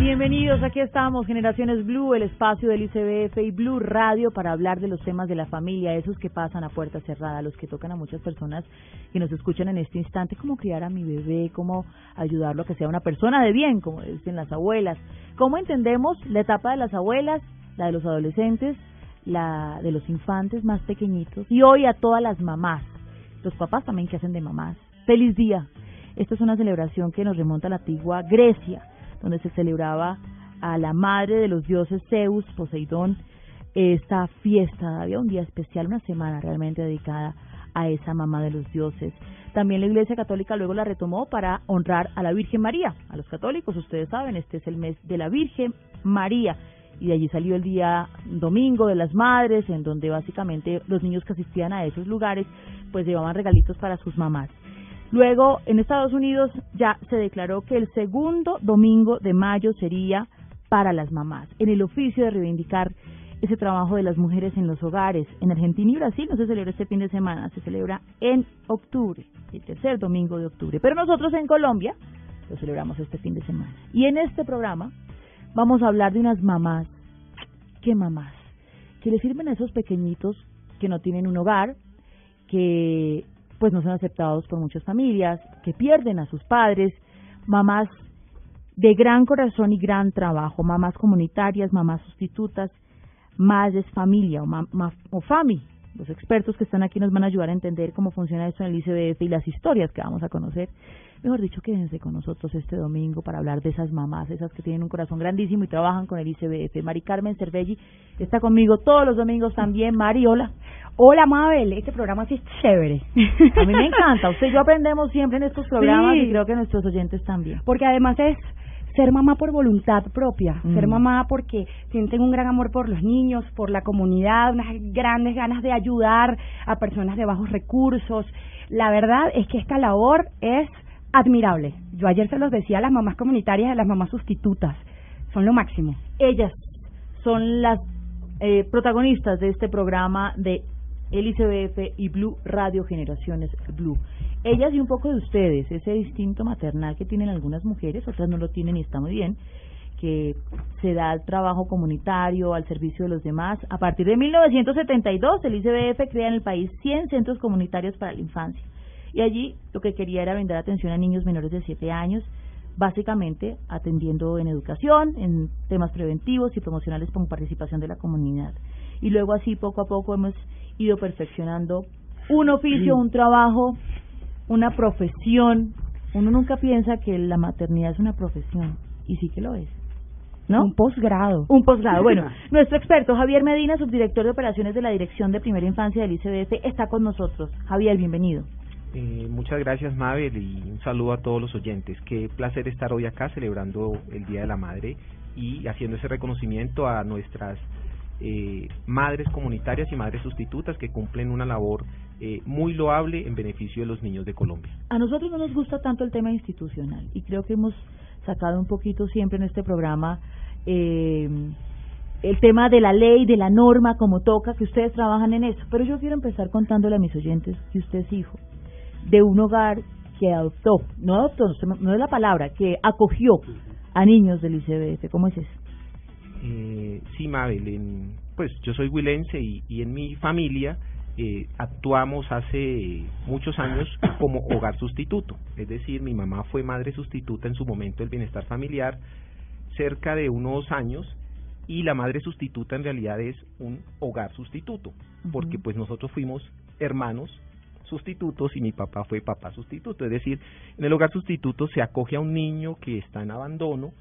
Bienvenidos, aquí estamos, Generaciones Blue, el espacio del ICBF y Blue Radio para hablar de los temas de la familia, esos que pasan a puerta cerrada, los que tocan a muchas personas que nos escuchan en este instante, cómo criar a mi bebé, cómo ayudarlo a que sea una persona de bien, como dicen las abuelas, cómo entendemos la etapa de las abuelas, la de los adolescentes, la de los infantes más pequeñitos y hoy a todas las mamás, los papás también que hacen de mamás. Feliz día. Esta es una celebración que nos remonta a la antigua Grecia donde se celebraba a la madre de los dioses Zeus, Poseidón, esta fiesta. Había un día especial, una semana realmente dedicada a esa mamá de los dioses. También la Iglesia Católica luego la retomó para honrar a la Virgen María. A los católicos, ustedes saben, este es el mes de la Virgen María. Y de allí salió el día domingo de las madres, en donde básicamente los niños que asistían a esos lugares pues llevaban regalitos para sus mamás. Luego, en Estados Unidos ya se declaró que el segundo domingo de mayo sería para las mamás, en el oficio de reivindicar ese trabajo de las mujeres en los hogares. En Argentina y Brasil no se celebra este fin de semana, se celebra en octubre, el tercer domingo de octubre. Pero nosotros en Colombia lo celebramos este fin de semana. Y en este programa vamos a hablar de unas mamás, ¿qué mamás? Que le sirven a esos pequeñitos que no tienen un hogar, que pues no son aceptados por muchas familias, que pierden a sus padres, mamás de gran corazón y gran trabajo, mamás comunitarias, mamás sustitutas, madres familia o, o FAMI. Los expertos que están aquí nos van a ayudar a entender cómo funciona esto en el ICBF y las historias que vamos a conocer mejor dicho, quédense con nosotros este domingo para hablar de esas mamás, esas que tienen un corazón grandísimo y trabajan con el ICBF. Mari Carmen Cervelli está conmigo todos los domingos también. Mari, hola. Hola Mabel, este programa sí es chévere. A mí me encanta. Usted y yo aprendemos siempre en estos programas y creo que nuestros oyentes también. Porque además es ser mamá por voluntad propia, ser mm. mamá porque sienten un gran amor por los niños, por la comunidad, unas grandes ganas de ayudar a personas de bajos recursos. La verdad es que esta labor es admirable. Yo ayer se los decía a las mamás comunitarias a las mamás sustitutas. Son lo máximo. Ellas son las eh, protagonistas de este programa de el ICBF y Blue Radio Generaciones Blue. Ellas y un poco de ustedes, ese instinto maternal que tienen algunas mujeres, otras no lo tienen y está muy bien, que se da al trabajo comunitario, al servicio de los demás. A partir de 1972, el ICBF crea en el país 100 centros comunitarios para la infancia y allí lo que quería era brindar atención a niños menores de 7 años, básicamente atendiendo en educación, en temas preventivos y promocionales con participación de la comunidad. Y luego así poco a poco hemos ido perfeccionando un oficio, un trabajo, una profesión. Uno nunca piensa que la maternidad es una profesión y sí que lo es. ¿No? Un posgrado. Un posgrado. Bueno, nuestro experto Javier Medina, subdirector de operaciones de la Dirección de Primera Infancia del ICDF, está con nosotros. Javier, bienvenido. Eh, muchas gracias Mabel y un saludo a todos los oyentes. Qué placer estar hoy acá celebrando el Día de la Madre y haciendo ese reconocimiento a nuestras eh, madres comunitarias y madres sustitutas que cumplen una labor eh, muy loable en beneficio de los niños de Colombia. A nosotros no nos gusta tanto el tema institucional y creo que hemos sacado un poquito siempre en este programa eh, el tema de la ley, de la norma, como toca, que ustedes trabajan en eso. Pero yo quiero empezar contándole a mis oyentes que usted es hijo de un hogar que adoptó, no adoptó, no es la palabra, que acogió a niños del ICBF. ¿Cómo es eso? Eh, sí, Mabel, pues yo soy huilense y, y en mi familia eh, actuamos hace muchos años como hogar sustituto. Es decir, mi mamá fue madre sustituta en su momento del bienestar familiar cerca de unos años y la madre sustituta en realidad es un hogar sustituto, porque pues nosotros fuimos hermanos sustitutos y mi papá fue papá sustituto. Es decir, en el hogar sustituto se acoge a un niño que está en abandono,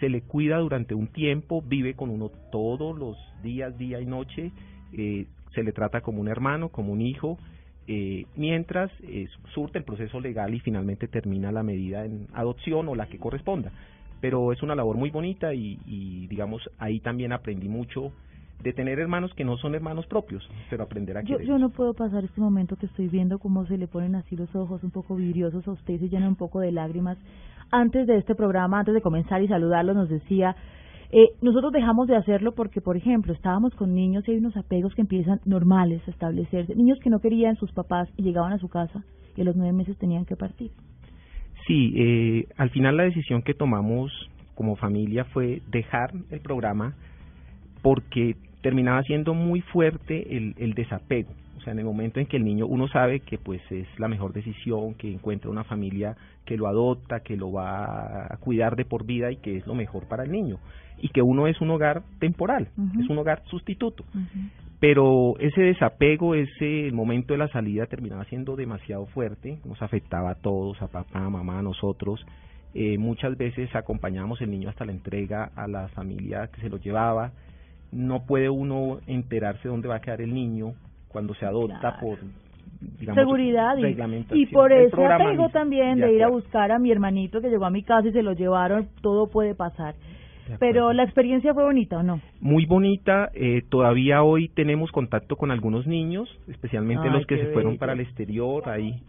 se le cuida durante un tiempo, vive con uno todos los días, día y noche, eh, se le trata como un hermano, como un hijo, eh, mientras eh, surte el proceso legal y finalmente termina la medida en adopción o la que corresponda. Pero es una labor muy bonita y, y digamos, ahí también aprendí mucho de tener hermanos que no son hermanos propios, pero aprender a Yo, yo no puedo pasar este momento que estoy viendo cómo se le ponen así los ojos un poco vidriosos a usted y se llenan un poco de lágrimas. Antes de este programa, antes de comenzar y saludarlo, nos decía, eh, nosotros dejamos de hacerlo porque, por ejemplo, estábamos con niños y hay unos apegos que empiezan normales a establecerse. Niños que no querían sus papás y llegaban a su casa y a los nueve meses tenían que partir. Sí, eh, al final la decisión que tomamos como familia fue dejar el programa porque terminaba siendo muy fuerte el, el desapego. O sea, en el momento en que el niño, uno sabe que pues es la mejor decisión, que encuentra una familia que lo adopta, que lo va a cuidar de por vida y que es lo mejor para el niño. Y que uno es un hogar temporal, es un hogar sustituto. Pero ese desapego, ese momento de la salida terminaba siendo demasiado fuerte, nos afectaba a todos, a papá, a mamá, a nosotros. Eh, muchas veces acompañábamos el niño hasta la entrega a la familia que se lo llevaba. No puede uno enterarse dónde va a quedar el niño cuando se adopta Claro. por digamos, Seguridad y, reglamentación. y por ese apego también De de ir a buscar a mi hermanito que llegó a mi casa y se lo llevaron, todo puede pasar. Pero la experiencia fue bonita o no? muy bonita. Eh, todavía hoy tenemos contacto con algunos niños, especialmente Ay, los que se fueron para el exterior. Ahí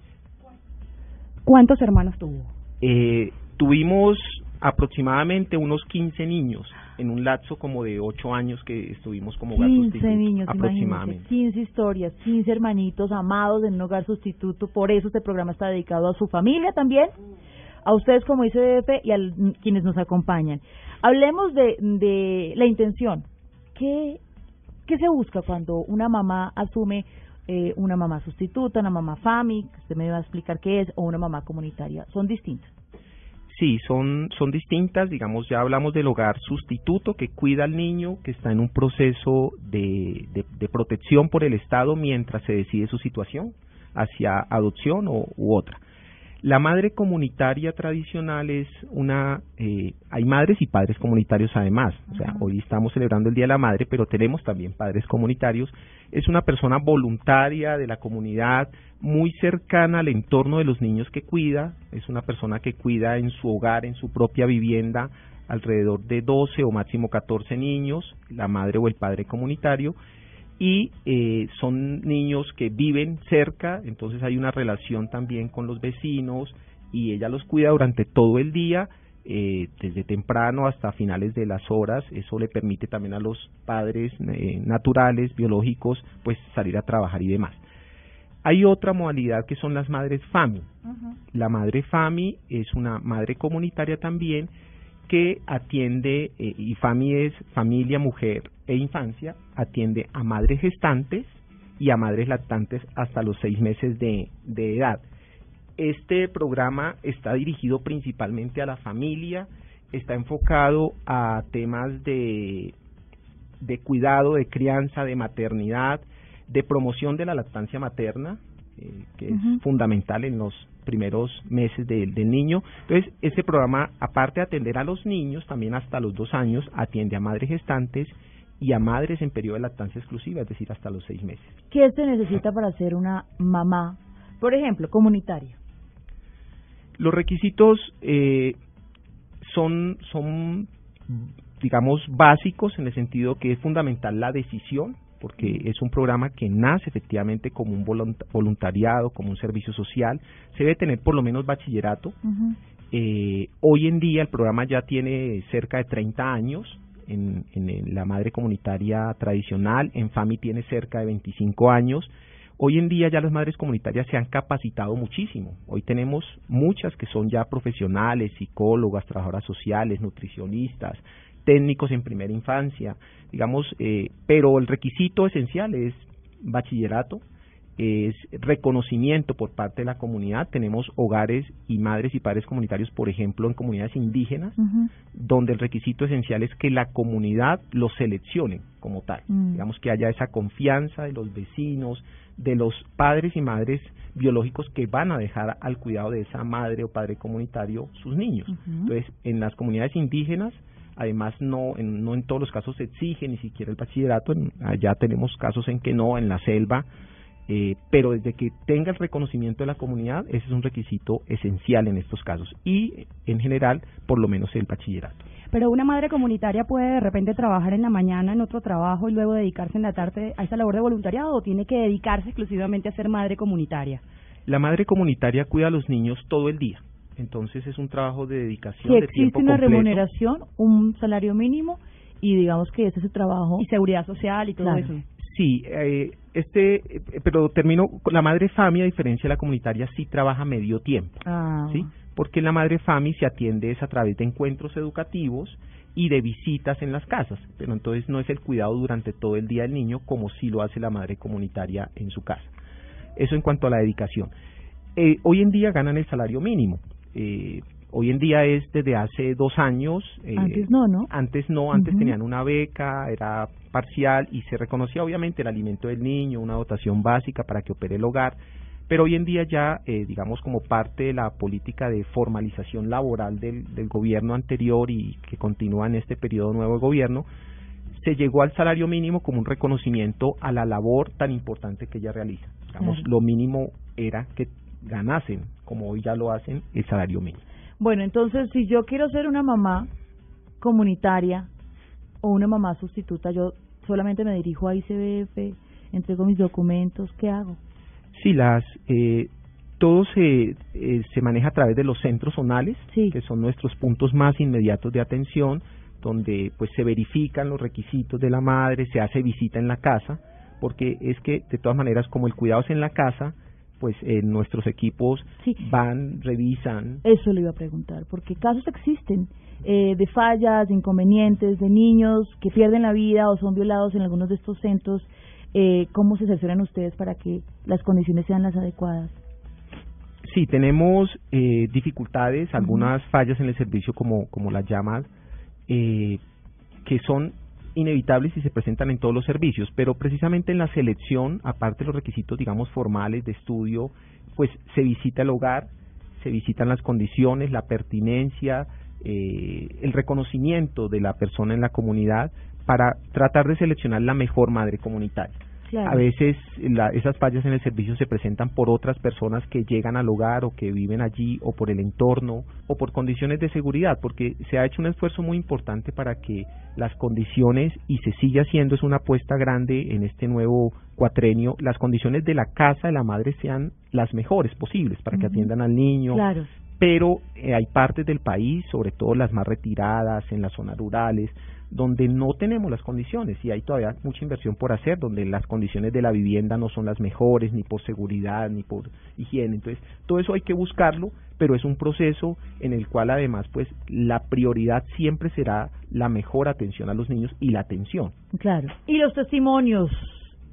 ¿Cuántos hermanos tuvo? eh, tuvimos aproximadamente unos 15 niños en un lapso como de 8 años que estuvimos como hogar 15 sustituto, niños, aproximadamente. 15 historias, 15 hermanitos amados en un hogar sustituto. Por eso este programa está dedicado a su familia también, a ustedes como ICDF y a quienes nos acompañan. Hablemos de, de la intención. ¿Qué, ¿Qué se busca cuando una mamá asume eh, una mamá sustituta, una mamá FAMI, que usted me va a explicar qué es, o una mamá comunitaria? Son distintas. Sí, son, son distintas, digamos, ya hablamos del hogar sustituto que cuida al niño, que está en un proceso de, de, de protección por el Estado mientras se decide su situación hacia adopción o, u otra. La madre comunitaria tradicional es una, eh, hay madres y padres comunitarios además, o sea, hoy estamos celebrando el Día de la Madre, pero tenemos también padres comunitarios, es una persona voluntaria de la comunidad, muy cercana al entorno de los niños que cuida, es una persona que cuida en su hogar, en su propia vivienda, alrededor de 12 o máximo 14 niños, la madre o el padre comunitario, y eh, son niños que viven cerca, entonces hay una relación también con los vecinos y ella los cuida durante todo el día, eh, desde temprano hasta finales de las horas, eso le permite también a los padres eh, naturales, biológicos, pues salir a trabajar y demás. Hay otra modalidad que son las madres FAMI. La madre FAMI es una madre comunitaria también que atiende, eh, y FAMI es familia, mujer e infancia, atiende a madres gestantes y a madres lactantes hasta los seis meses de, de edad. Este programa está dirigido principalmente a la familia, está enfocado a temas de, de cuidado, de crianza, de maternidad, de promoción de la lactancia materna, eh, que es fundamental en los primeros meses de- del niño. Entonces, este programa, aparte de atender a los niños, también hasta los dos años, atiende a madres gestantes y a madres en periodo de lactancia exclusiva, es decir, hasta los seis meses. ¿Qué se necesita para ser una mamá, por ejemplo, comunitaria? Los requisitos eh, son, son, digamos, básicos en el sentido que es fundamental la decisión, porque es un programa que nace efectivamente como un volunta- voluntariado, como un servicio social. Se debe tener por lo menos bachillerato. Eh, hoy en día el programa ya tiene cerca de 30 años en, en la madre comunitaria tradicional, en FAMI tiene cerca de 25 años. Hoy en día ya las madres comunitarias se han capacitado muchísimo. Hoy tenemos muchas que son ya profesionales, psicólogas, trabajadoras sociales, nutricionistas, técnicos en primera infancia, digamos, eh, pero el requisito esencial es bachillerato, es reconocimiento por parte de la comunidad. Tenemos hogares y madres y padres comunitarios, por ejemplo, en comunidades indígenas, donde el requisito esencial es que la comunidad los seleccione como tal. Mm. Digamos que haya esa confianza de los vecinos, de los padres y madres biológicos que van a dejar al cuidado de esa madre o padre comunitario sus niños. Entonces, en las comunidades indígenas, además no en, no en todos los casos se exige ni siquiera el bachillerato, en- allá tenemos casos en que no, en la selva, eh, pero desde que tenga el reconocimiento de la comunidad, ese es un requisito esencial en estos casos y en general, por lo menos el bachillerato. Pero una madre comunitaria puede de repente trabajar en la mañana en otro trabajo y luego dedicarse en la tarde a esa labor de voluntariado o tiene que dedicarse exclusivamente a ser madre comunitaria. La madre comunitaria cuida a los niños todo el día, entonces es un trabajo de dedicación Si de tiempo existe una completo. remuneración, un salario mínimo y digamos que ese es su trabajo. Y seguridad social y todo Claro. eso. Sí, eh, este, eh, pero termino, la madre FAMI, a diferencia de la comunitaria, sí trabaja medio tiempo, Ah, ¿sí? Porque la madre FAMI se atiende es a través de encuentros educativos y de visitas en las casas, pero entonces no es el cuidado durante todo el día del niño como sí lo hace la madre comunitaria en su casa. Eso en cuanto a la dedicación. Eh, hoy en día ganan el salario mínimo. Eh, hoy en día es desde hace dos años. eh, Antes no, ¿no? Antes no, antes tenían una beca, era parcial y se reconocía obviamente el alimento del niño, una dotación básica para que opere el hogar, pero hoy en día ya, eh, digamos, como parte de la política de formalización laboral del, del gobierno anterior y que continúa en este periodo nuevo de gobierno, se llegó al salario mínimo como un reconocimiento a la labor tan importante que ella realiza. Digamos, lo mínimo era que ganasen, como hoy ya lo hacen, el salario mínimo. Bueno, entonces si yo quiero ser una mamá comunitaria o una mamá sustituta, yo solamente me dirijo a ICBF, entrego mis documentos, ¿qué hago? Sí, las, eh, todo se, eh, se maneja a través de los centros zonales, Sí. que son nuestros puntos más inmediatos de atención, donde pues se verifican los requisitos de la madre, se hace visita en la casa, porque es que de todas maneras como el cuidado es en la casa, pues eh, nuestros equipos Sí. van, revisan, Eso le iba a preguntar, porque casos existen eh, de fallas, de inconvenientes, de niños que pierden la vida o son violados en algunos de estos centros. Eh, ¿Cómo se asesoran ustedes para que las condiciones sean las adecuadas? Sí, tenemos eh, dificultades, algunas fallas en el servicio como, como las llamas, eh, que son inevitables y se presentan en todos los servicios, pero precisamente en la selección, aparte de los requisitos, digamos, formales de estudio, pues se visita el hogar, se visitan las condiciones, la pertinencia, eh, el reconocimiento de la persona en la comunidad para tratar de seleccionar la mejor madre comunitaria. Claro. A veces la- esas fallas en el servicio se presentan por otras personas que llegan al hogar o que viven allí o por el entorno o por condiciones de seguridad, porque se ha hecho un esfuerzo muy importante para que las condiciones, y se sigue haciendo, es una apuesta grande en este nuevo cuatrenio, las condiciones de la casa de la madre sean las mejores posibles para que atiendan al niño, Claro. pero eh, hay partes del país, sobre todo las más retiradas, en las zonas rurales, donde no tenemos las condiciones y hay todavía mucha inversión por hacer, donde las condiciones de la vivienda no son las mejores, ni por seguridad, ni por higiene. Entonces, todo eso hay que buscarlo, pero es un proceso en el cual además, pues, la prioridad siempre será la mejor atención a los niños y la atención. Claro. Y los testimonios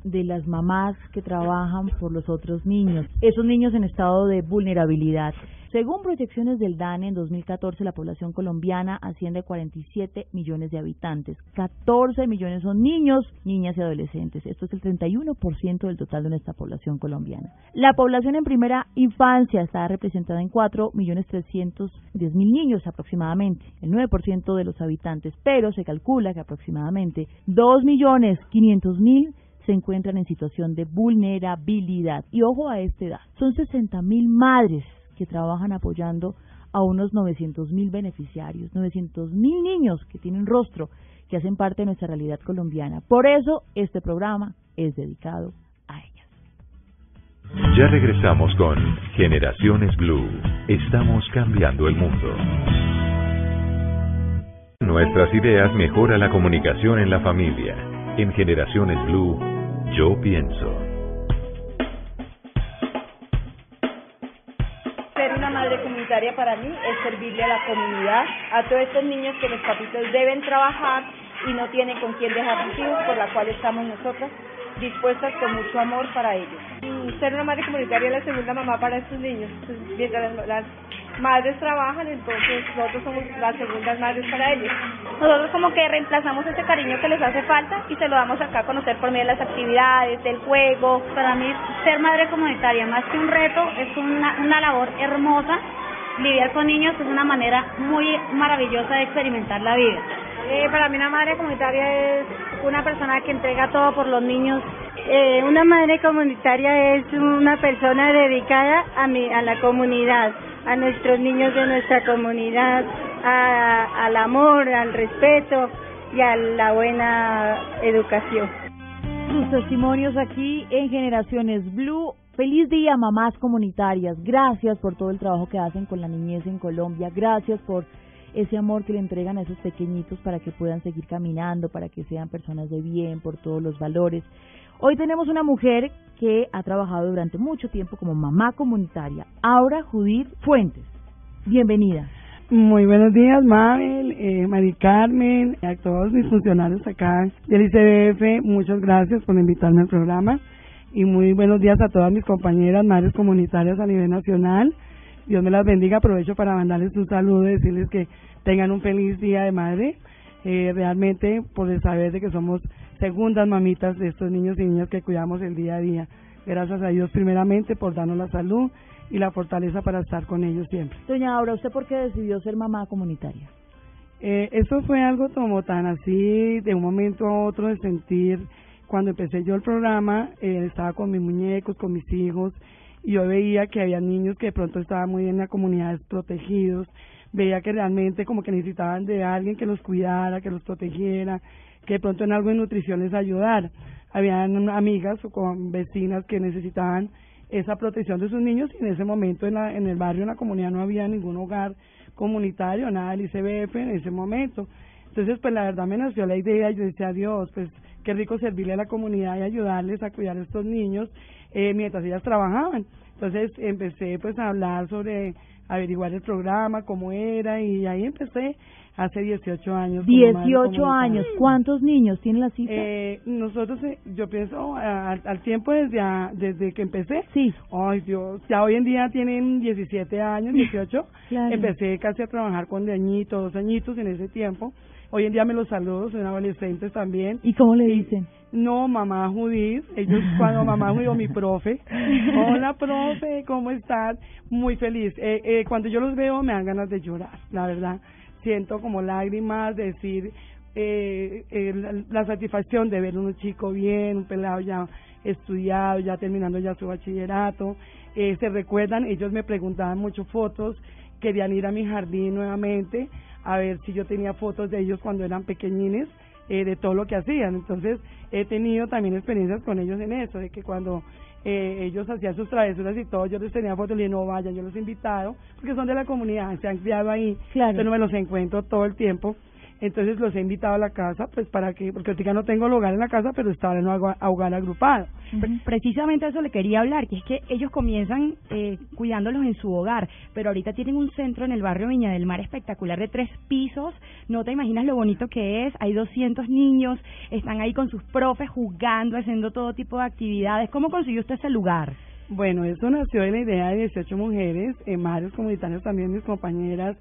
de las mamás que trabajan por los otros niños, esos niños en estado de vulnerabilidad. Según proyecciones del DANE, en 2014 la población colombiana asciende a 47 millones de habitantes. 14 millones son niños, niñas y adolescentes. Esto es el 31% del total de nuestra población colombiana. La población en primera infancia está representada en 4 millones 310 mil niños aproximadamente, el 9% de los habitantes, pero se calcula que aproximadamente 2 millones 500 mil se encuentran en situación de vulnerabilidad. Y ojo a esta edad, son 60 mil madres que trabajan apoyando a unos 900 mil beneficiarios, 900 mil niños que tienen rostro, que hacen parte de nuestra realidad colombiana. Por eso este programa es dedicado a ellas. Ya regresamos con Generaciones Blue. Estamos cambiando el mundo. Nuestras ideas mejoran la comunicación en la familia. En Generaciones Blue, yo pienso. Ser una madre comunitaria para mí es servirle a la comunidad, a todos estos niños que los papitos deben trabajar y no tienen con quién dejar sus hijos, por la cual estamos nosotras dispuestas con mucho amor para ellos. Ser una madre comunitaria es la segunda mamá para estos niños. Pues, mientras las madres trabajan, entonces nosotros somos las segundas madres para ellos. Nosotros como que reemplazamos ese cariño que les hace falta y se lo damos acá a conocer por medio de las actividades, del juego. Para mí ser madre comunitaria más que un reto es una, una labor hermosa. Lidiar con niños es una manera muy maravillosa de experimentar la vida. Eh, para mí una madre comunitaria es una persona que entrega todo por los niños. Eh, una madre comunitaria es una persona dedicada a, mi, a la comunidad a nuestros niños de nuestra comunidad, al amor, al respeto y a la buena educación. Sus testimonios aquí en Generaciones Blue. Feliz día, mamás comunitarias. Gracias por todo el trabajo que hacen con la niñez en Colombia. Gracias por ese amor que le entregan a esos pequeñitos para que puedan seguir caminando, para que sean personas de bien, por todos los valores. Hoy tenemos una mujer que ha trabajado durante mucho tiempo como mamá comunitaria, Aura Judith Fuentes. Bienvenida. Muy buenos días, Mabel, eh, Mari Carmen, a todos mis funcionarios acá del ICBF. Muchas gracias por invitarme al programa y muy buenos días a todas mis compañeras madres comunitarias a nivel nacional. Dios me las bendiga. Aprovecho para mandarles un saludo y decirles que tengan un feliz día de madre. Eh, realmente por el saber de que somos segundas mamitas de estos niños y niñas que cuidamos el día a día. Gracias a Dios primeramente por darnos la salud y la fortaleza para estar con ellos siempre. Doña Aura, ¿usted por qué decidió ser mamá comunitaria? Eh, eso fue algo como tan así, de un momento a otro, de sentir, cuando empecé yo el programa, eh, estaba con mis muñecos, con mis hijos, yo veía que había niños que de pronto estaban muy en la comunidad desprotegidos, veía que realmente como que necesitaban de alguien que los cuidara, que los protegiera, que de pronto en algo de nutrición les ayudar. Habían amigas o con vecinas que necesitaban esa protección de sus niños y en ese momento en, la, en el barrio, en la comunidad no había ningún hogar comunitario, nada del ICBF en ese momento. Entonces, pues la verdad me nació la idea yo decía, Dios, pues qué rico servirle a la comunidad y ayudarles a cuidar a estos niños eh, mientras ellas trabajaban. Entonces empecé pues a hablar sobre averiguar el programa, cómo era y ahí empecé hace 18 años. 18 años, ¿cuántos niños tiene la cita? Eh, nosotros, eh, yo pienso, al, tiempo desde, desde que empecé. Sí. Ay, Dios, ya hoy en día tienen 17 años, 18. Empecé casi a trabajar con de añitos, dos añitos en ese tiempo. Hoy en día me los saludo, son adolescentes también. ¿Y cómo le dicen? No, mamá Judith. Ellos, cuando mamá Judith, mi profe. Hola, profe, ¿cómo estás? Muy feliz. Eh, eh, cuando yo los veo, me dan ganas de llorar, la verdad siento como lágrimas, decir eh, eh, la, satisfacción de ver un chico bien, un pelado ya estudiado, ya terminando ya su bachillerato. Eh, se recuerdan, ellos me preguntaban mucho fotos, querían ir a mi jardín nuevamente a ver si yo tenía fotos de ellos cuando eran pequeñines, eh, de todo lo que hacían. Entonces he tenido también experiencias con ellos en eso, de que cuando eh, ellos hacían sus travesuras y todo, yo les tenía fotos y dije, no vayan, yo los he invitado, porque son de la comunidad, se han criado ahí, claro. no me los encuentro todo el tiempo, entonces los he invitado a la casa, pues para que, porque ahorita no tengo lugar en la casa, pero estaba en un hogar agrupado. Precisamente eso le quería hablar, que es que ellos comienzan eh, cuidándolos en su hogar, pero ahorita tienen un centro en el barrio Viña del Mar espectacular de tres pisos, no te imaginas lo bonito que es, hay 200 niños, están ahí con sus profes jugando, haciendo todo tipo de actividades. ¿Cómo consiguió usted ese lugar? Bueno, eso nació de la idea de 18 mujeres, eh, madres comunitarias también, mis compañeras,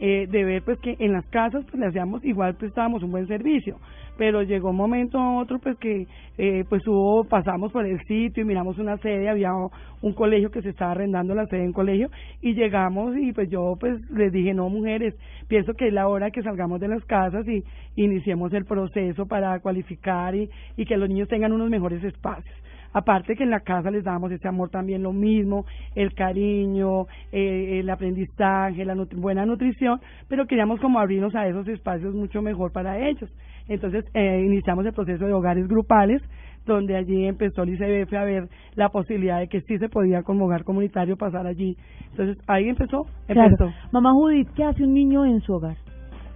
eh, de ver pues que en las casas pues le hacíamos igual prestábamos un buen servicio. Pero llegó un momento a otro pues que eh, pues hubo pasamos por el sitio y miramos una sede había un colegio que se estaba arrendando la sede en colegio y llegamos y pues yo pues les dije no mujeres pienso que es la hora que salgamos de las casas y iniciemos el proceso para cualificar y, y que los niños tengan unos mejores espacios Aparte que en la casa les damos ese amor también lo mismo, el cariño, eh, el aprendizaje, la buena nutrición, pero queríamos como abrirnos a esos espacios mucho mejor para ellos. Entonces eh, iniciamos el proceso de hogares grupales, donde allí empezó el ICBF a ver la posibilidad de que sí se podía como hogar comunitario pasar allí. Entonces ahí empezó, empezó. Mamá Judith, ¿qué hace un niño en su hogar?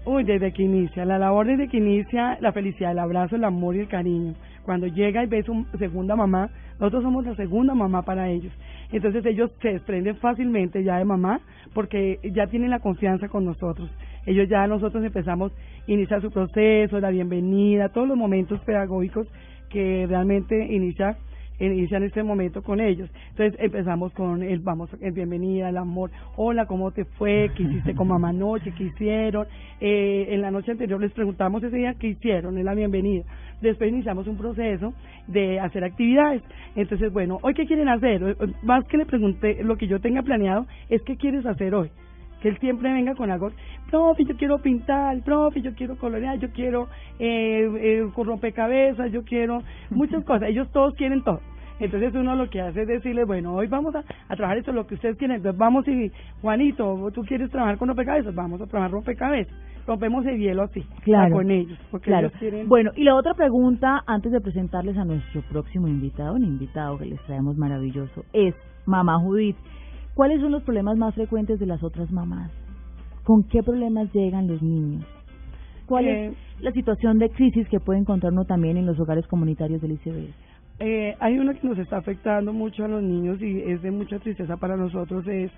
Uy, desde que inicia, la labor desde que inicia, la felicidad, el abrazo, el amor y el cariño. Cuando llega y ve su segunda mamá, nosotros somos la segunda mamá para ellos. Entonces ellos se desprenden fácilmente ya de mamá porque ya tienen la confianza con nosotros. Ellos ya nosotros empezamos a iniciar su proceso, la bienvenida, todos los momentos pedagógicos que realmente inicia inicia en este momento con ellos. Entonces empezamos con el vamos, el bienvenida, el amor, hola, ¿cómo te fue? ¿Qué hiciste con mamá anoche? ¿Qué hicieron? Eh, en la noche anterior les preguntamos ese día qué hicieron, en la bienvenida. Después iniciamos un proceso de hacer actividades. Entonces, bueno, ¿hoy qué quieren hacer? Más que le pregunté, lo que yo tenga planeado es qué quieres hacer hoy que él siempre venga con algo, profe, yo quiero pintar, profe, yo quiero colorear, yo quiero eh, eh, rompecabezas, yo quiero muchas cosas, ellos todos quieren todo. Entonces uno lo que hace es decirle, bueno, hoy vamos a, trabajar esto, lo que ustedes quieren. Entonces vamos y, Juanito, tú quieres trabajar con rompecabezas, vamos a trabajar rompecabezas. Rompemos el hielo así, claro, con ellos. Porque claro. ellos quieren... Bueno, y la otra pregunta, antes de presentarles a nuestro próximo invitado, un invitado que les traemos maravilloso, es, mamá Judith, ¿cuáles son los problemas más frecuentes de las otras mamás? ¿Con qué problemas llegan los niños? ¿Cuál es Eh, la situación de crisis que puede encontrar uno también en los hogares comunitarios del ICB? Eh, hay una que nos está afectando mucho a los niños y es de mucha tristeza para nosotros, es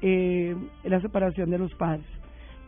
eh, la separación de los padres.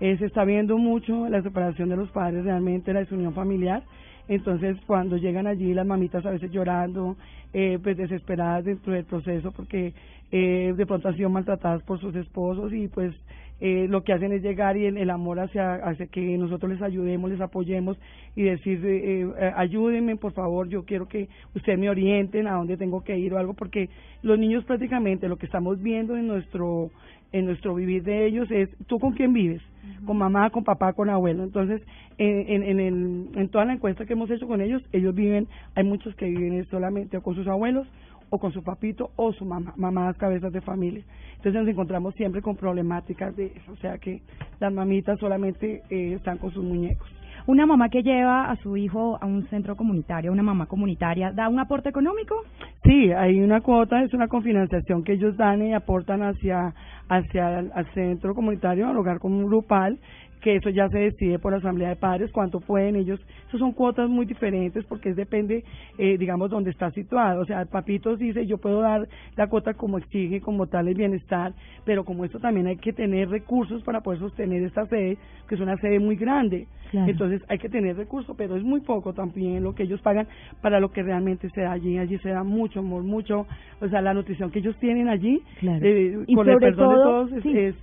Eh, se está viendo mucho la separación de los padres, realmente la desunión familiar. Entonces, cuando llegan allí las mamitas a veces llorando, eh, pues desesperadas dentro del proceso porque eh, de pronto han sido maltratadas por sus esposos y pues eh, lo que hacen es llegar y el, amor hacia, hacia que nosotros les ayudemos, les apoyemos y decir, eh, eh, ayúdenme por favor, yo quiero que ustedes me orienten a dónde tengo que ir o algo, porque los niños prácticamente lo que estamos viendo en nuestro en nuestro vivir de ellos es, ¿tú con quién vives? Con mamá, con papá, con abuelo. Entonces, en, en, en, el, en toda la encuesta que hemos hecho con ellos, ellos viven, hay muchos que viven solamente o con sus abuelos o con su papito o su mamá, mamás cabezas de familia. Entonces nos encontramos siempre con problemáticas de eso, o sea que las mamitas solamente eh, están con sus muñecos. Una mamá que lleva a su hijo a un centro comunitario, una mamá comunitaria, ¿da un aporte económico? Sí, hay una cuota, es una confinanciación que ellos dan y aportan hacia hacia el al centro comunitario, al hogar como grupal, que eso ya se decide por la asamblea de padres, cuánto pueden ellos. Eso son cuotas muy diferentes porque es depende, eh, digamos, dónde está situado. O sea, el papito dice, yo puedo dar la cuota como exige, como tal el bienestar, pero como esto también hay que tener recursos para poder sostener esta sede, que es una sede muy grande. Claro. Entonces hay que tener recursos, pero es muy poco también lo que ellos pagan para lo que realmente se da allí. Allí se da mucho amor, mucho, o sea, la nutrición que ellos tienen allí, Claro. eh, con el perdón de todo, todos, es, sí. es,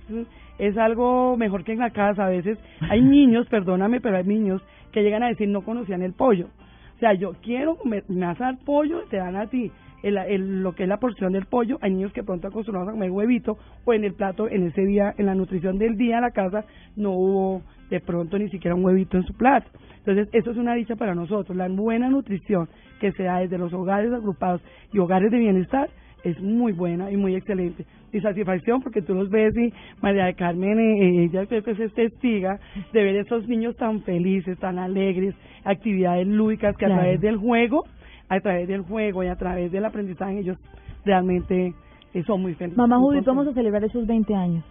es algo mejor que en la casa. A veces hay niños, perdóname, pero hay niños que llegan a decir no conocían el pollo. O sea, yo quiero comer, me dar pollo, te dan a ti el, el- lo que es la porción del pollo. Hay niños que pronto acostumbrados a comer huevito o en el plato, en ese día, en la nutrición del día en la casa, no hubo de pronto ni siquiera un huevito en su plato. Entonces, eso es una dicha para nosotros. La buena nutrición que se da desde los hogares agrupados y hogares de bienestar es muy buena y muy excelente. Y satisfacción porque tú los ves y María de Carmen, eh, ella creo que es testiga de ver esos niños tan felices, tan alegres, actividades lúdicas que Claro. a través del juego, a través del juego y a través del aprendizaje ellos realmente eh, son muy felices. Mamá Judith, vamos a celebrar esos 20 años.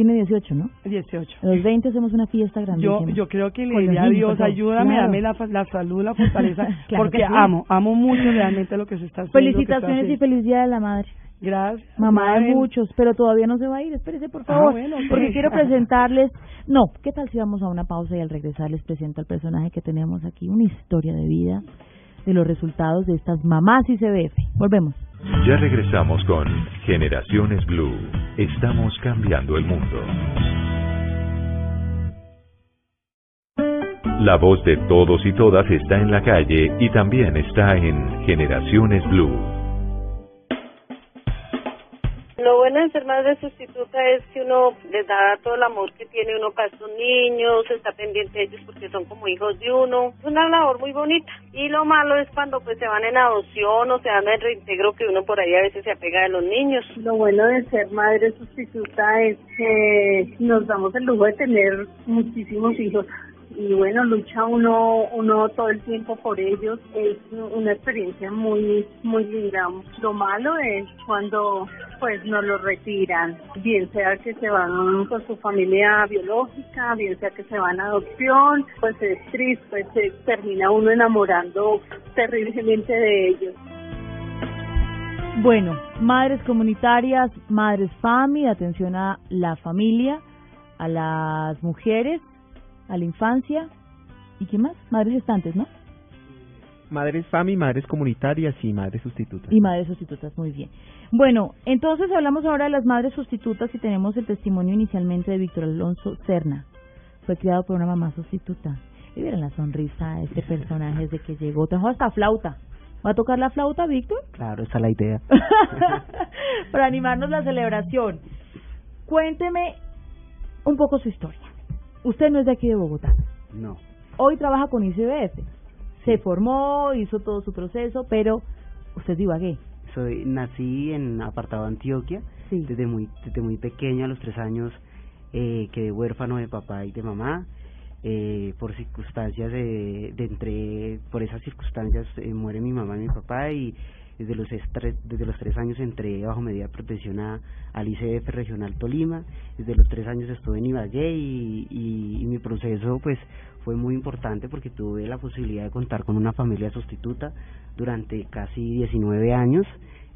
Tiene 18, ¿no? 18. A los 20 hacemos una fiesta Yo, grandísima. yo creo que le diría a Dios, ayúdame, Claro. dame la, la salud, la fortaleza, Claro porque que sí. amo, amo mucho realmente lo que se está haciendo. se está Felicitaciones y feliz día de la madre. Gracias. Mamá de muchos, pero todavía no se va a ir. Espérese, por Ah, favor. bueno, ok. Porque quiero presentarles. No, ¿qué tal si vamos a una pausa y al regresar les presento al personaje que tenemos aquí? Una historia de vida de los resultados de estas mamás y CBF. Volvemos. Ya regresamos con Generaciones Blue. Estamos cambiando el mundo. La voz de todos y todas está en la calle y también está en Generaciones Blue. Bueno de ser madre sustituta es que uno les da todo el amor que tiene uno para estos niños, está pendiente de ellos porque son como hijos de uno. Es una labor muy bonita. Y lo malo es cuando pues se van en adopción o se dan el reintegro que uno por ahí a veces se apega de los niños. Lo bueno de ser madre sustituta es que nos damos el lujo de tener muchísimos hijos y bueno, lucha uno, uno todo el tiempo por ellos. Es una experiencia muy, muy linda. Lo malo es cuando pues nos lo retiran, bien sea que se van con su familia biológica, bien sea que se van a adopción, pues es triste, pues se termina uno enamorando terriblemente de ellos. Bueno, madres comunitarias, madres FAMI, atención a la familia, a las mujeres, a la infancia y qué más, madres gestantes, ¿no? Madres FAMI, madres comunitarias y madres sustitutas. Y madres sustitutas, muy bien. Bueno, entonces hablamos ahora de las madres sustitutas y tenemos el testimonio inicialmente de Víctor Alonso Cerna. Fue criado por una mamá sustituta. Y vieron la sonrisa de este personaje desde que llegó. Trajo hasta flauta. ¿Va a tocar la flauta, Víctor? Claro, esa es la idea. Para animarnos la celebración. Cuénteme un poco su historia. Usted no es de aquí de Bogotá. No. Hoy trabaja con ICBF. Se formó, hizo todo su proceso, pero usted es de Ibagué. Soy, nací en apartado Antioquia. Desde muy, desde muy pequeño, a los tres años, eh, quedé huérfano de papá y de mamá. Eh, por circunstancias de, de entre, por esas circunstancias eh, muere mi mamá y mi papá y desde los, tres, desde los tres años entré bajo medida de protección a, al ICF Regional Tolima, desde los tres años estuve en Ibagué y, y, mi proceso pues fue muy importante porque tuve la posibilidad de contar con una familia sustituta durante casi 19 años,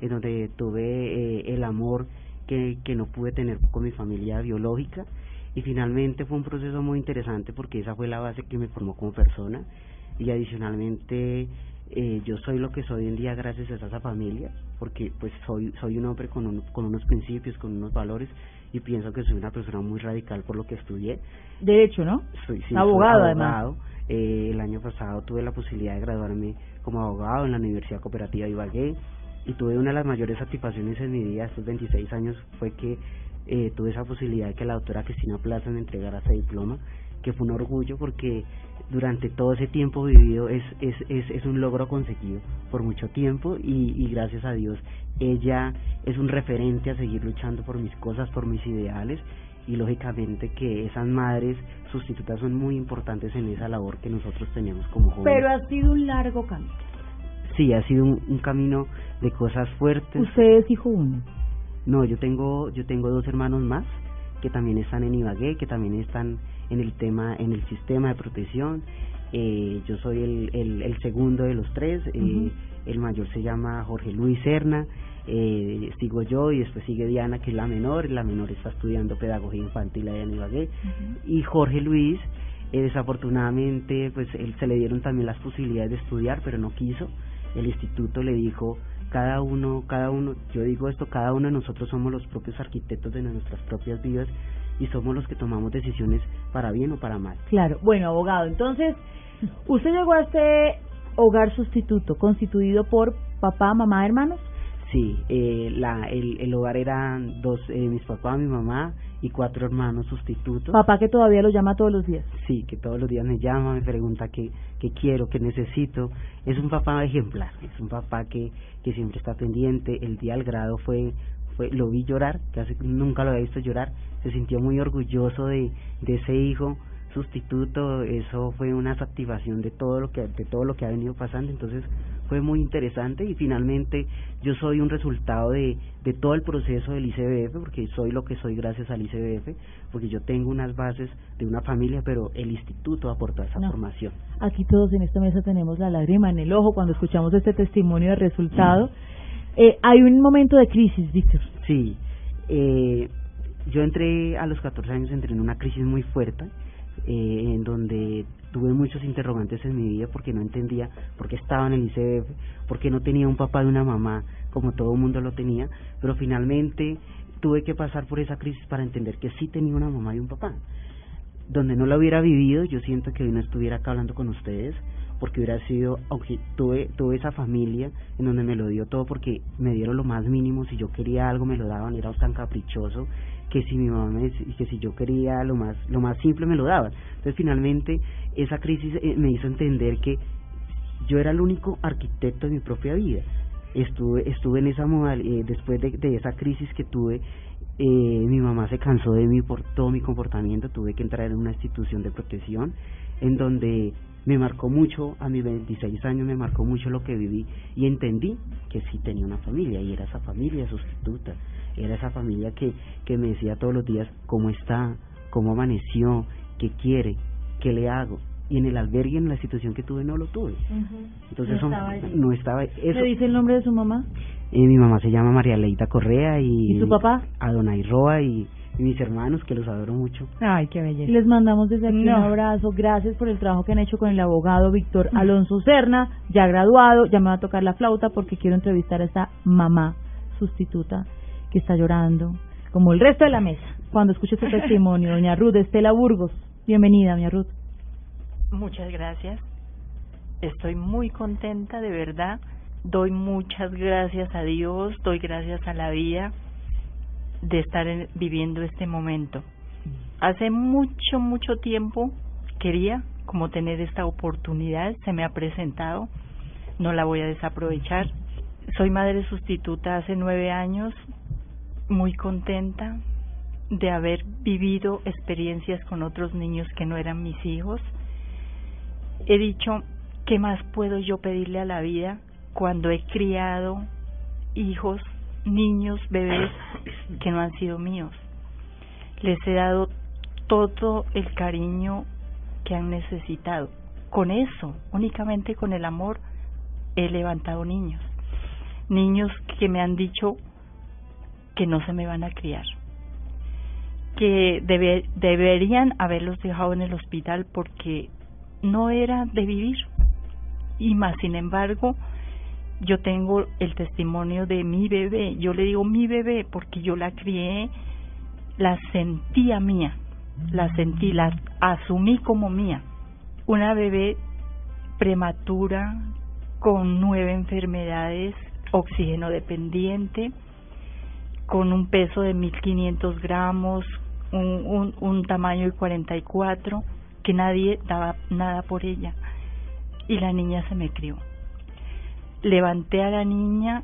en donde tuve eh, el amor que, que no pude tener con mi familia biológica. Y finalmente fue un proceso muy interesante porque esa fue la base que me formó como persona. Y adicionalmente eh, yo soy lo que soy hoy en día gracias a esa familia, porque pues soy soy un hombre con, con unos principios, con unos valores y pienso que soy una persona muy radical por lo que estudié. Derecho, ¿no? Soy, sí, abogado, soy además. Eh, el año pasado tuve la posibilidad de graduarme como abogado en la Universidad Cooperativa de Ibagué y tuve una de las mayores satisfacciones en mi vida, estos 26 años, fue que eh, tuve esa posibilidad de que la doctora Cristina Plaza me entregara ese diploma, que fue un orgullo porque durante todo ese tiempo vivido es, es, es, es un logro conseguido por mucho tiempo y, y gracias a Dios ella es un referente a seguir luchando por mis cosas, por mis ideales y lógicamente que esas madres sustitutas son muy importantes en esa labor que nosotros tenemos como jóvenes. Pero ha sido un largo camino. Sí, ha sido un, un camino de cosas fuertes. ¿Usted es hijo uno? No, yo tengo yo tengo dos hermanos más que también están en Ibagué, que también están en el tema, en el sistema de protección. Eh, yo soy el, el, el, segundo de los tres. Eh, El mayor se llama Jorge Luis Serna. Eh, sigo yo y después sigue Diana, que es la menor. La menor está estudiando pedagogía infantil allá en Ibagué. Y Jorge Luis, eh, desafortunadamente, pues él se le dieron también las posibilidades de estudiar, pero no quiso. El instituto le dijo, cada uno, cada uno, yo digo esto, cada uno de nosotros somos los propios arquitectos de nuestras propias vidas y somos los que tomamos decisiones para bien o para mal. Claro, bueno, abogado, entonces, usted llegó a este hogar sustituto constituido por papá, mamá, hermanos. Sí, eh, la, el, el hogar eran dos, eh, mis papás, mi mamá y cuatro hermanos sustitutos. Papá que todavía lo llama todos los días. Sí, que todos los días me llama, me pregunta qué, qué quiero, qué necesito. Es un papá ejemplar, es un papá que, que siempre está pendiente. El día del grado fue, fue lo vi llorar, casi nunca lo había visto llorar. Se sintió muy orgulloso de, de ese hijo sustituto, eso fue una activación de todo lo que de todo lo que ha venido pasando, entonces fue muy interesante y finalmente yo soy un resultado de, de todo el proceso del ICBF, porque soy lo que soy gracias al ICBF, porque yo tengo unas bases de una familia, pero el instituto aportó esa No. formación. Aquí todos en esta mesa tenemos la lágrima en el ojo cuando escuchamos este testimonio de resultado. Eh, hay un momento de crisis, Víctor. Sí, eh, yo entré a los 14 años, entré en una crisis muy fuerte, eh, en donde tuve muchos interrogantes en mi vida porque no entendía por qué estaba en el ICBF, porque no tenía un papá y una mamá como todo el mundo lo tenía, pero finalmente tuve que pasar por esa crisis para entender que sí tenía una mamá y un papá. Donde no lo hubiera vivido, yo siento que hoy no estuviera acá hablando con ustedes, porque hubiera sido, aunque tuve, tuve esa familia en donde me lo dio todo porque me dieron lo más mínimo, si yo quería algo me lo daban, era tan caprichoso que si mi mamá me, que si yo quería lo más lo más simple me lo daban. Entonces finalmente esa crisis eh, me hizo entender que yo era el único arquitecto de mi propia vida. Estuve estuve en esa modal, eh, después de, de esa crisis que tuve eh, mi mamá se cansó de mí por todo mi comportamiento, tuve que entrar en una institución de protección en donde me marcó mucho, a mis 26 años me marcó mucho lo que viví y entendí que sí tenía una familia y era esa familia sustituta, era esa familia que, que me decía todos los días cómo está, cómo amaneció, qué quiere, qué le hago. Y en el albergue, en la situación que tuve, no lo tuve. Entonces No estaba no eso. ¿Me dice el nombre de su mamá? Eh, mi mamá se llama María Leita Correa y... ¿Y su papá? Adonai Roa y, y mis hermanos, que los adoro mucho. Ay, qué belleza. Les mandamos desde aquí No. un abrazo. Gracias por el trabajo que han hecho con el abogado Víctor Alonso Serna, ya graduado. Ya me va a tocar la flauta porque quiero entrevistar a esta mamá sustituta que está llorando, como el resto de la mesa. Cuando escuche este testimonio, doña Ruth Estela Burgos. Bienvenida, doña Ruth. Muchas gracias. Estoy muy contenta, de verdad. Doy muchas gracias a Dios, doy gracias a la vida de estar en- viviendo este momento. Hace mucho, mucho tiempo quería como tener esta oportunidad, se me ha presentado, no la voy a desaprovechar. Soy madre sustituta hace nueve años, muy contenta de haber vivido experiencias con otros niños que no eran mis hijos he dicho, ¿qué más puedo yo pedirle a la vida cuando he criado hijos, niños, bebés que no han sido míos? Les he dado todo el cariño que han necesitado. Con eso, únicamente con el amor, he levantado niños. Niños que me han dicho que no se me van a criar que debe- deberían haberlos dejado en el hospital porque no era de vivir. Y más, sin embargo, yo tengo el testimonio de mi bebé. Yo le digo mi bebé porque yo la crié, la sentía mía, la sentí, la asumí como mía. Una bebé prematura, con nueve enfermedades, oxígeno dependiente, con un peso de 1500 gramos, un, un, un tamaño de 44, que nadie daba nada por ella. Y la niña se me crió. Levanté a la niña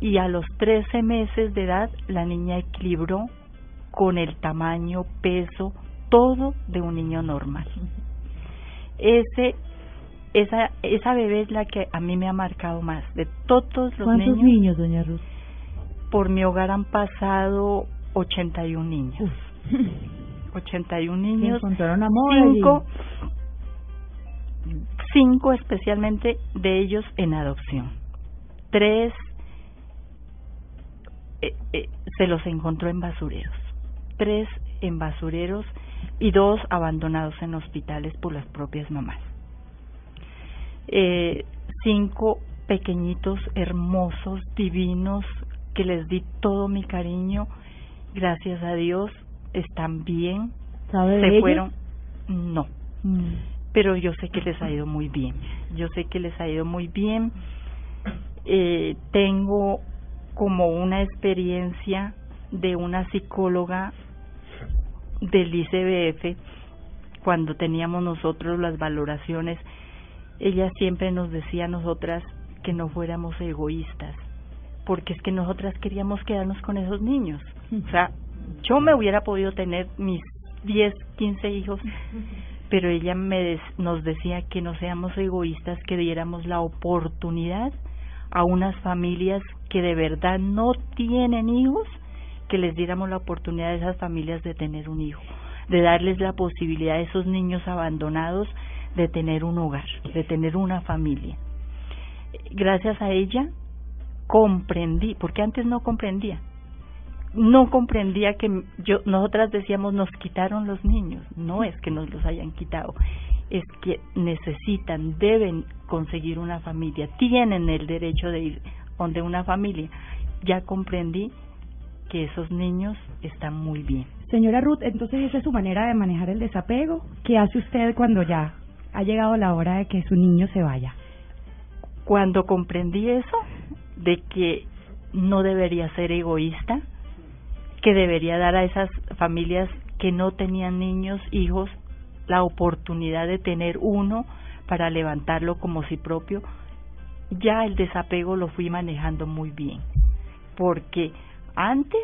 y a los 13 meses de edad la niña equilibró con el tamaño, peso, todo de un niño normal. Ese esa esa bebé es la que a mí me ha marcado más de todos los ¿Cuántos niños niños, doña Ruth? por mi hogar han pasado 81 niños. 81 niños. encontraron amor Cinco, cinco especialmente de ellos en adopción. Tres eh, eh, se los encontró en basureros. Tres en basureros y dos abandonados en hospitales por las propias mamás. Eh, cinco pequeñitos, hermosos, divinos, que les di todo mi cariño. Gracias a Dios están bien. ¿Sabe de Se ellos? fueron. No, Mm. Pero yo sé que les ha ido muy bien. Yo sé que les ha ido muy bien. Eh, tengo como una experiencia de una psicóloga del ICBF cuando teníamos nosotros las valoraciones. Ella siempre nos decía a nosotras que no fuéramos egoístas, porque es que nosotras queríamos quedarnos con esos niños. O sea, yo me hubiera podido tener mis 10, 15 hijos, pero ella me des- nos decía que no seamos egoístas, que diéramos la oportunidad a unas familias que de verdad no tienen hijos, que les diéramos la oportunidad a esas familias de tener un hijo, de darles la posibilidad a esos niños abandonados de tener un hogar, de tener una familia. Gracias a ella comprendí, porque antes no comprendía. No comprendía que yo nosotras decíamos nos quitaron los niños, no es que nos los hayan quitado, es que necesitan, deben conseguir una familia, tienen el derecho de ir donde una familia. Ya comprendí que esos niños están muy bien. Señora Ruth, entonces esa es su manera de manejar el desapego. ¿Qué hace usted cuando ya ha llegado la hora de que su niño se vaya? Cuando comprendí eso, de que no debería ser egoísta, que debería dar a esas familias que no tenían niños, hijos, la oportunidad de tener uno para levantarlo como si propio, ya el desapego lo fui manejando muy bien. Porque antes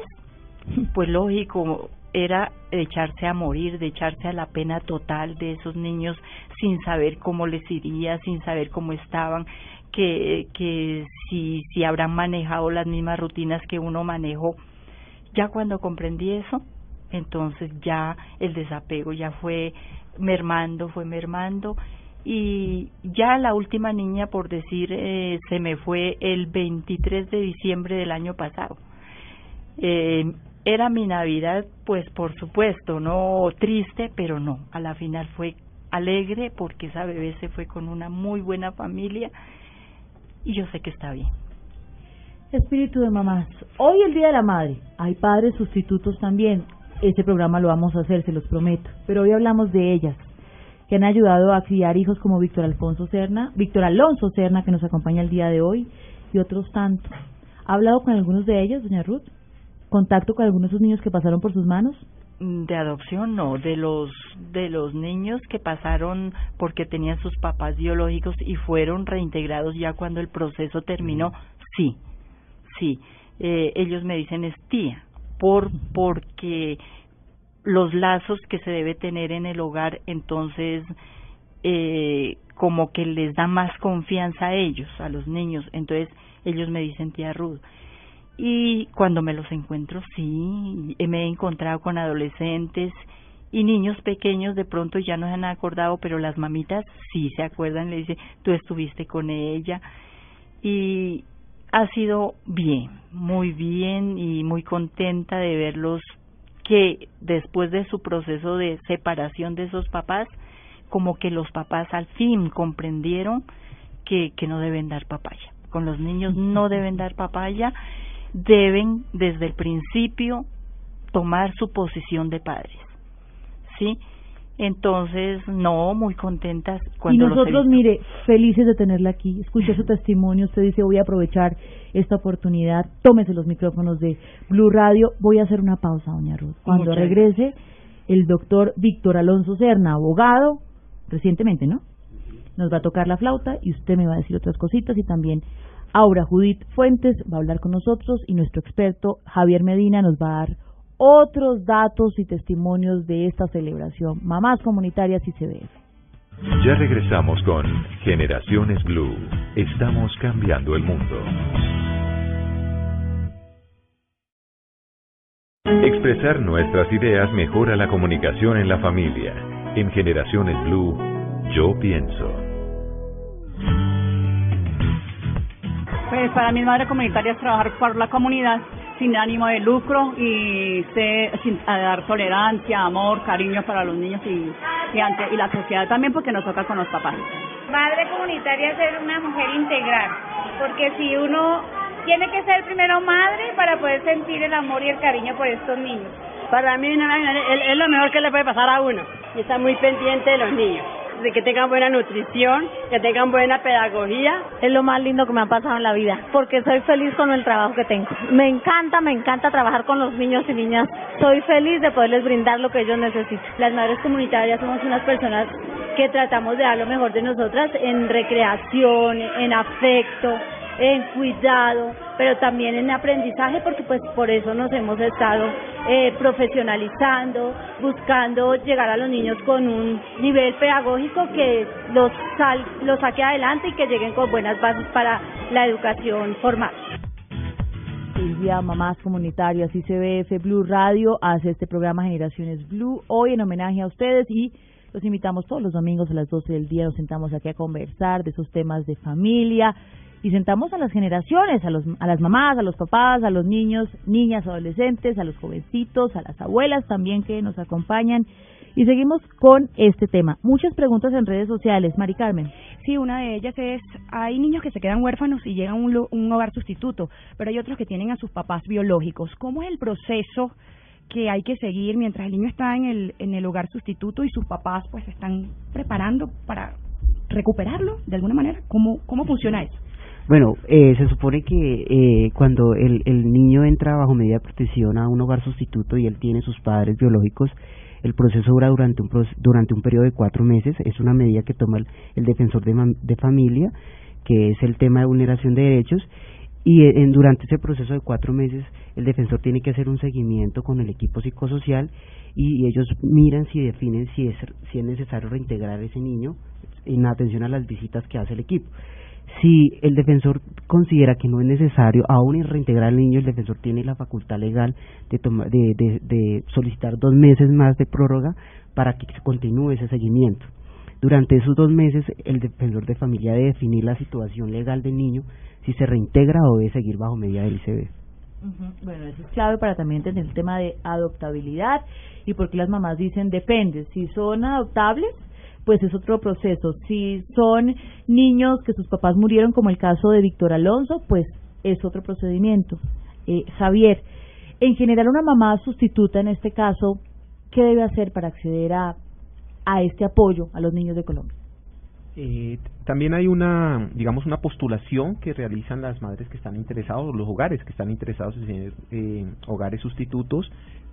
pues lógico, era echarse a morir, de echarse a la pena total de esos niños sin saber cómo les iría, sin saber cómo estaban, que, que si, si habrán manejado las mismas rutinas que uno manejó. Ya cuando comprendí eso, entonces ya el desapego ya fue mermando, fue mermando y ya la última niña, por decir, eh, se me fue el 23 de diciembre del año pasado. Eh, era mi Navidad, pues por supuesto, no triste, pero no, a la final fue alegre porque esa bebé se fue con una muy buena familia y yo sé que está bien. Espíritu de mamás, hoy el Día de la Madre, hay padres sustitutos también, este programa lo vamos a hacer, se los prometo, pero hoy hablamos de ellas, que han ayudado a criar hijos como Víctor Alfonso Serna, Víctor Alonso Serna, que nos acompaña el día de hoy, y otros tantos. ¿Ha hablado con algunos de ellos, doña Ruth? ¿Contacto con algunos de esos niños que pasaron por sus manos? Mm, De adopción no, de los de los niños que pasaron porque tenían sus papás biológicos y fueron reintegrados ya cuando el proceso terminó, sí, sí. Eh, ellos me dicen es tía, por porque los lazos que se debe tener en el hogar, entonces eh, como que les da más confianza a ellos, a los niños, entonces ellos me dicen tía Ruth. Y cuando me los encuentro, sí, me he encontrado con adolescentes y niños pequeños, de pronto ya no se han acordado, pero las mamitas sí se acuerdan, le dice, tú estuviste con ella. Y ha sido bien, muy bien y muy contenta de verlos que después de su proceso de separación de esos papás, como que los papás al fin comprendieron que, que no deben dar papaya. Con los niños no deben dar papaya, deben desde el principio tomar su posición de padres. ¿Sí? Entonces, no, muy contentas. Cuando y nosotros, mire, felices de tenerla aquí. Escuché su testimonio. Usted dice, voy a aprovechar esta oportunidad. Tómese los micrófonos de Blue Radio. Voy a hacer una pausa, doña Ruth. Cuando Muchas regrese, el doctor Víctor Alonso Serna, abogado, recientemente, ¿no? Nos va a tocar la flauta y usted me va a decir otras cositas y también Aura Judith Fuentes va a hablar con nosotros y nuestro experto Javier Medina nos va a dar otros datos y testimonios de esta celebración. Mamás comunitarias y CDF. Ya regresamos con Generaciones Blue. Estamos cambiando el mundo. Expresar nuestras ideas mejora la comunicación en la familia. En Generaciones Blue, yo pienso. Pues para mi madre comunitaria es trabajar por la comunidad sin ánimo de lucro y sé, sin, a dar tolerancia, amor, cariño para los niños y, y, ante, y la sociedad también porque nos toca con los papás. Madre comunitaria es ser una mujer integral, porque si uno tiene que ser primero madre para poder sentir el amor y el cariño por estos niños. Para mí no, es, es lo mejor que le puede pasar a uno y estar muy pendiente de los niños de que tengan buena nutrición, que tengan buena pedagogía. Es lo más lindo que me ha pasado en la vida, porque soy feliz con el trabajo que tengo. Me encanta, me encanta trabajar con los niños y niñas. Soy feliz de poderles brindar lo que ellos necesitan. Las madres comunitarias somos unas personas que tratamos de dar lo mejor de nosotras en recreación, en afecto, en cuidado, pero también en aprendizaje, porque pues por eso nos hemos estado eh, profesionalizando, buscando llegar a los niños con un nivel pedagógico que los, sal, los saque adelante y que lleguen con buenas bases para la educación formal. Silvia, Mamás Comunitarias, ICBF, Blue Radio hace este programa Generaciones Blue, hoy en homenaje a ustedes y los invitamos todos los domingos a las 12 del día, nos sentamos aquí a conversar de esos temas de familia, y sentamos a las generaciones, a, los, a las mamás, a los papás, a los niños, niñas, adolescentes, a los jovencitos, a las abuelas también que nos acompañan. Y seguimos con este tema. Muchas preguntas en redes sociales. Mari Carmen. Sí, una de ellas es, hay niños que se quedan huérfanos y llegan a un, hogar sustituto, pero hay otros que tienen a sus papás biológicos. ¿Cómo es el proceso que hay que seguir mientras el niño está en el, en el hogar sustituto y sus papás pues se están preparando para recuperarlo de alguna manera? ¿Cómo, cómo funciona eso? Bueno, eh, se supone que eh, cuando el, el niño entra bajo medida de protección a un hogar sustituto y él tiene sus padres biológicos, el proceso dura durante un, durante un periodo de cuatro meses. Es una medida que toma el, el defensor de, de familia, que es el tema de vulneración de derechos, y e, en, durante ese proceso de cuatro meses el defensor tiene que hacer un seguimiento con el equipo psicosocial y, ellos miran si definen si es, si es necesario reintegrar ese niño en atención a las visitas que hace el equipo. Si el defensor considera que no es necesario aún reintegrar al niño, el defensor tiene la facultad legal de, de, de, de solicitar dos meses más de prórroga para que continúe ese seguimiento. Durante esos dos meses, el defensor de familia debe definir la situación legal del niño, si se reintegra o debe seguir bajo medida del ICB. Bueno, eso es clave para también entender el tema de adoptabilidad y porque las mamás dicen depende, si son adoptables, pues es otro proceso. Si son niños que sus papás murieron, como el caso de Víctor Alonso, pues es otro procedimiento. Eh, Javier, en general una mamá sustituta en este caso, ¿qué debe hacer para acceder a, a este apoyo a los niños de Colombia? Eh, también hay una, digamos, una postulación que realizan las madres que están interesados, los hogares que están interesados en eh, hogares sustitutos.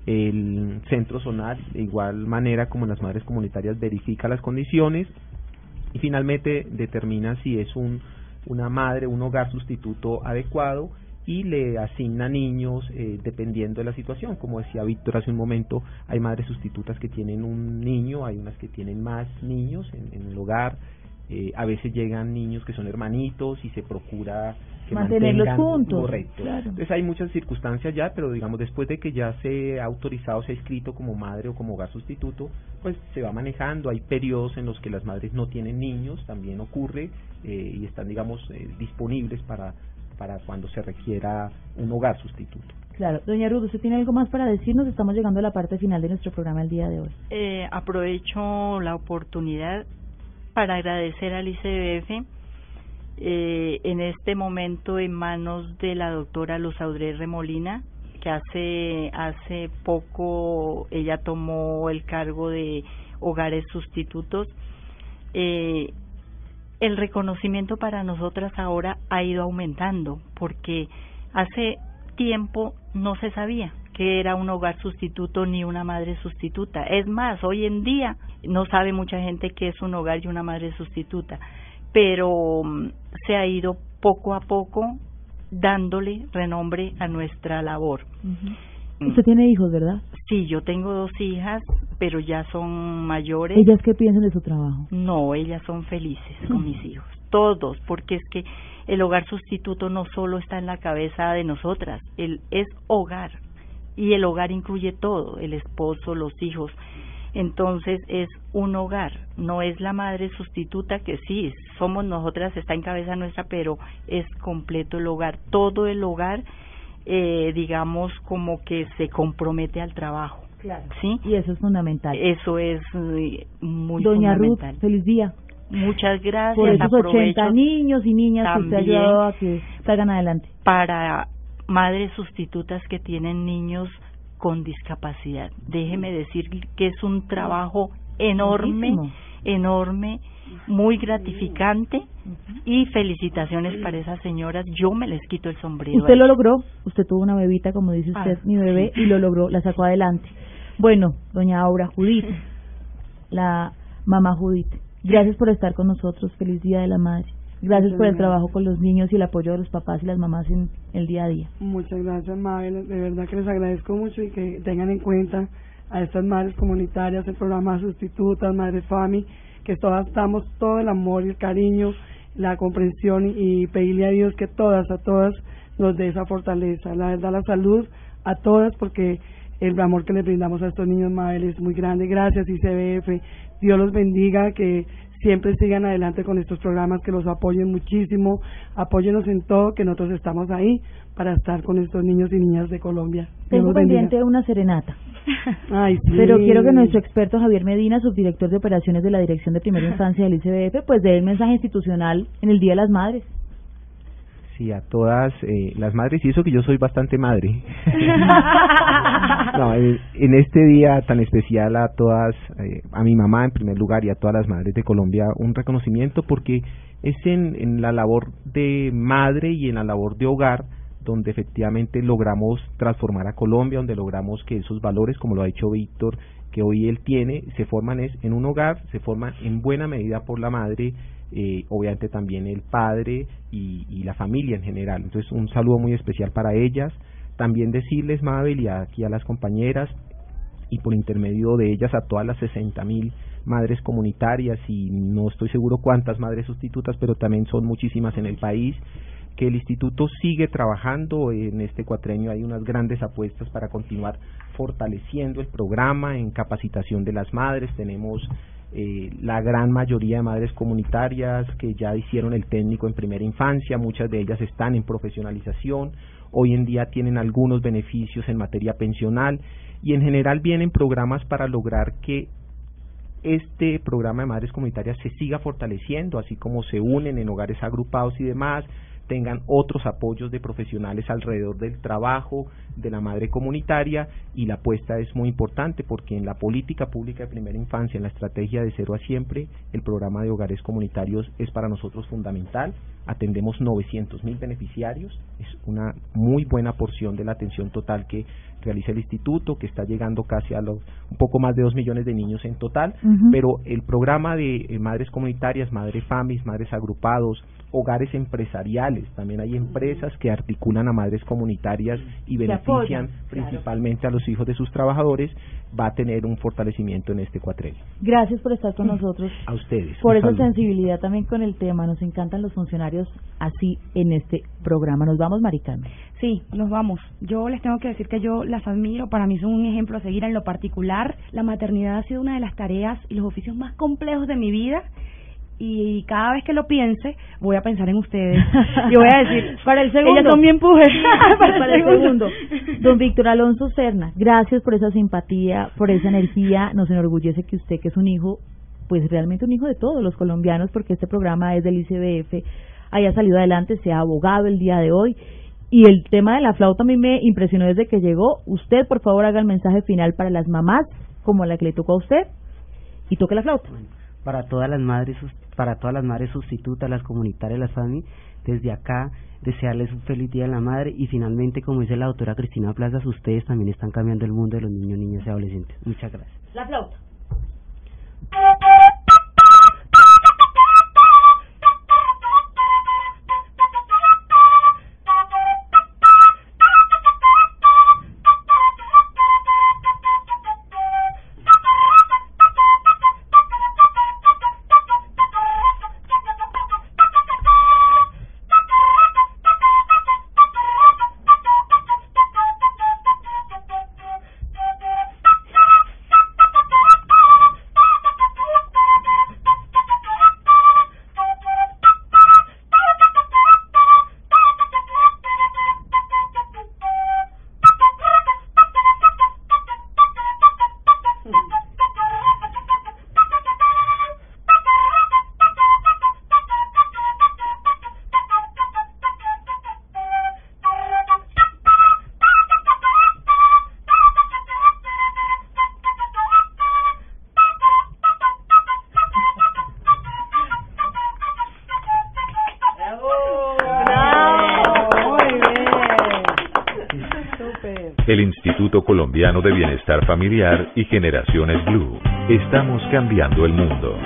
El centro zonal, de igual manera como las madres comunitarias, verifica las condiciones y finalmente determina si es un, una madre, un hogar sustituto adecuado y le asigna niños eh, dependiendo de la situación. Como decía Víctor hace un momento, hay madres sustitutas que tienen un niño, hay unas que tienen más niños en el hogar, eh, a veces llegan niños que son hermanitos y se procura que mantenerlos juntos. Correcto. Entonces hay muchas circunstancias ya, pero digamos después de que ya se ha autorizado, se ha escrito como madre o como hogar sustituto, pues se va manejando. Hay periodos en los que las madres no tienen niños, también ocurre eh, y están digamos eh, disponibles para para cuando se requiera un hogar sustituto. Claro, doña Ruth, ¿usted tiene algo más para decirnos? Estamos llegando a la parte final de nuestro programa el día de hoy. Eh, aprovecho la oportunidad para agradecer al ICBF eh, en este momento en manos de la doctora Luz Audrey Remolina, que hace, hace poco ella tomó el cargo de hogares sustitutos. Eh, el reconocimiento para nosotras ahora ha ido aumentando porque hace tiempo no se sabía que era un hogar sustituto ni una madre sustituta. Es más, hoy en día no sabe mucha gente que es un hogar y una madre sustituta, pero mm, se ha ido poco a poco dándole renombre a nuestra labor. Usted tiene hijos, ¿verdad? Sí, yo tengo dos hijas, pero ya son mayores. ¿Ellas qué piensan de su trabajo? No, ellas son felices con mis hijos, todos, porque es que el hogar sustituto no solo está en la cabeza de nosotras, el es hogar, y el hogar incluye todo, el esposo, los hijos. Entonces es un hogar, no es la madre sustituta que sí, somos nosotras, está en cabeza nuestra, pero es completo el hogar. Todo el hogar, eh, digamos, como que se compromete al trabajo. Claro. ¿Sí? Y eso es fundamental. Eso es eh, muy Doña fundamental. Ruth, feliz día. Muchas gracias. Por esos 80 niños y niñas que usted ha ayudado a que salgan adelante. Para madres sustitutas que tienen niños con discapacidad. Déjeme decir que es un trabajo enorme, enorme, muy gratificante y felicitaciones para esas señoras. Yo me les quito el sombrero. Usted lo logró, usted tuvo una bebita, como dice usted, ah, mi bebé, y lo logró, la sacó adelante. Bueno, doña Aura Judith, la mamá Judith, gracias por estar con nosotros. Feliz Día de la Madre. Gracias por el trabajo con los niños y el apoyo de los papás y las mamás en el día a día. Muchas gracias, Mabel. De verdad que les agradezco mucho y que tengan en cuenta a estas madres comunitarias, el programa Sustitutas, Madres Fami, que todas damos todo el amor y el cariño, la comprensión y, pedirle a Dios que todas, a todas nos dé esa fortaleza. La verdad, la salud a todas porque el amor que le brindamos a estos niños, Mabel, es muy grande. Gracias, ICBF. Dios los bendiga, que siempre sigan adelante con estos programas, que los apoyen muchísimo, apóyenos en todo, que nosotros estamos ahí para estar con estos niños y niñas de Colombia. Tengo pendiente una serenata. Ay, Pero quiero que nuestro experto Javier Medina, subdirector de operaciones de la Dirección de Primera Infancia del ICBF, pues dé el mensaje institucional en el Día de las Madres. Sí, a todas eh, las madres, y eso que yo soy bastante madre. no, en, este día tan especial a todas, eh, a mi mamá en primer lugar y a todas las madres de Colombia, un reconocimiento porque es en, en la labor de madre y en la labor de hogar donde efectivamente logramos transformar a Colombia, donde logramos que esos valores, como lo ha dicho Víctor, que hoy él tiene, se forman es en un hogar, se forman en buena medida por la madre eh, obviamente también el padre y, y la familia en general. Entonces, un saludo muy especial para ellas. También decirles, Mabel, y aquí a las compañeras, y por intermedio de ellas a todas las 60 mil madres comunitarias y no estoy seguro cuántas madres sustitutas, pero también son muchísimas en el país que el instituto sigue trabajando en este cuatrenio hay unas grandes apuestas para continuar fortaleciendo el programa en capacitación de las madres tenemos eh, la gran mayoría de madres comunitarias que ya hicieron el técnico en primera infancia muchas de ellas están en profesionalización hoy en día tienen algunos beneficios en materia pensional y en general vienen programas para lograr que este programa de madres comunitarias se siga fortaleciendo, así como se unen en hogares agrupados y demás, tengan otros apoyos de profesionales alrededor del trabajo de la madre comunitaria y la apuesta es muy importante porque en la política pública de primera infancia, en la estrategia de cero a siempre, el programa de hogares comunitarios es para nosotros fundamental. Atendemos 900 mil beneficiarios, es una muy buena porción de la atención total que realiza el instituto, que está llegando casi a los un poco más de dos millones de niños en total, pero el programa de eh, madres comunitarias, madres famis, madres agrupados, hogares empresariales, también hay empresas que articulan a madres comunitarias y benefician principalmente a los hijos de sus trabajadores, va a tener un fortalecimiento en este cuatrenio. Gracias por estar con nosotros. A ustedes. Por esa saludo. sensibilidad también con el tema. Nos encantan los funcionarios así en este programa. Nos vamos, Maricano. Sí, nos vamos. Yo les tengo que decir que yo las admiro, para mí son un ejemplo a seguir en lo particular. La maternidad ha sido una de las tareas y los oficios más complejos de mi vida y cada vez que lo piense voy a pensar en ustedes y voy a decir Para el segundo. ellas son mi empuje para el segundo. Don Víctor Alonso Serna, gracias por esa simpatía, por esa energía. Nos enorgullece que usted, que es un hijo, pues realmente un hijo de todos los colombianos, porque este programa es del ICBF, haya salido adelante, sea abogado el día de hoy. Y el tema de la flauta a mí me impresionó desde que llegó. Usted, por favor, haga el mensaje final para las mamás, como la que le tocó a usted, y toque la flauta. Para todas las madres para todas las madres sustitutas, las comunitarias, las FAMI, desde acá desearles un feliz día de la madre y finalmente, como dice la doctora Cristina Plazas, ustedes también están cambiando el mundo de los niños, niñas y adolescentes. Muchas gracias. La flauta. Colombiano de Bienestar Familiar y Generaciones Blue. Estamos cambiando el mundo.